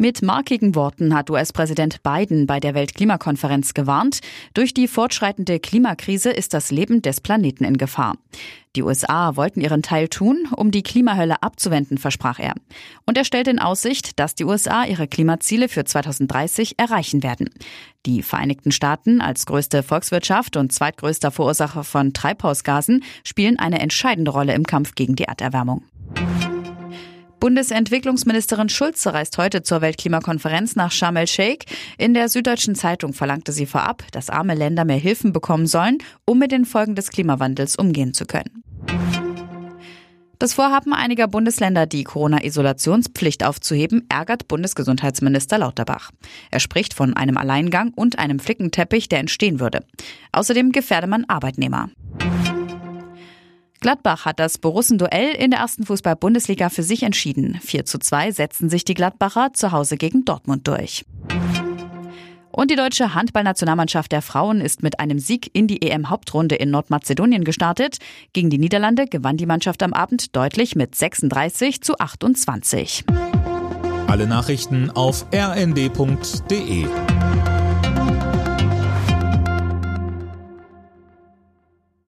Mit markigen Worten hat US-Präsident Biden bei der Weltklimakonferenz gewarnt, durch die fortschreitende Klimakrise ist das Leben des Planeten in Gefahr. Die USA wollten ihren Teil tun, um die Klimahölle abzuwenden, versprach er. Und er stellt in Aussicht, dass die USA ihre Klimaziele für 2030 erreichen werden. Die Vereinigten Staaten als größte Volkswirtschaft und zweitgrößter Verursacher von Treibhausgasen spielen eine entscheidende Rolle im Kampf gegen die Erderwärmung. Bundesentwicklungsministerin Schulze reist heute zur Weltklimakonferenz nach Sharm el-Sheikh. In der Süddeutschen Zeitung verlangte sie vorab, dass arme Länder mehr Hilfen bekommen sollen, um mit den Folgen des Klimawandels umgehen zu können. Das Vorhaben einiger Bundesländer, die Corona-Isolationspflicht aufzuheben, ärgert Bundesgesundheitsminister Lauterbach. Er spricht von einem Alleingang und einem Flickenteppich, der entstehen würde. Außerdem gefährde man Arbeitnehmer. Gladbach hat das Borussen-Duell in der ersten Fußball-Bundesliga für sich entschieden. 4 zu 2 setzen sich die Gladbacher zu Hause gegen Dortmund durch. Und die deutsche Handballnationalmannschaft der Frauen ist mit einem Sieg in die EM-Hauptrunde in Nordmazedonien gestartet. Gegen die Niederlande gewann die Mannschaft am Abend deutlich mit 36 zu 28. Alle Nachrichten auf rnd.de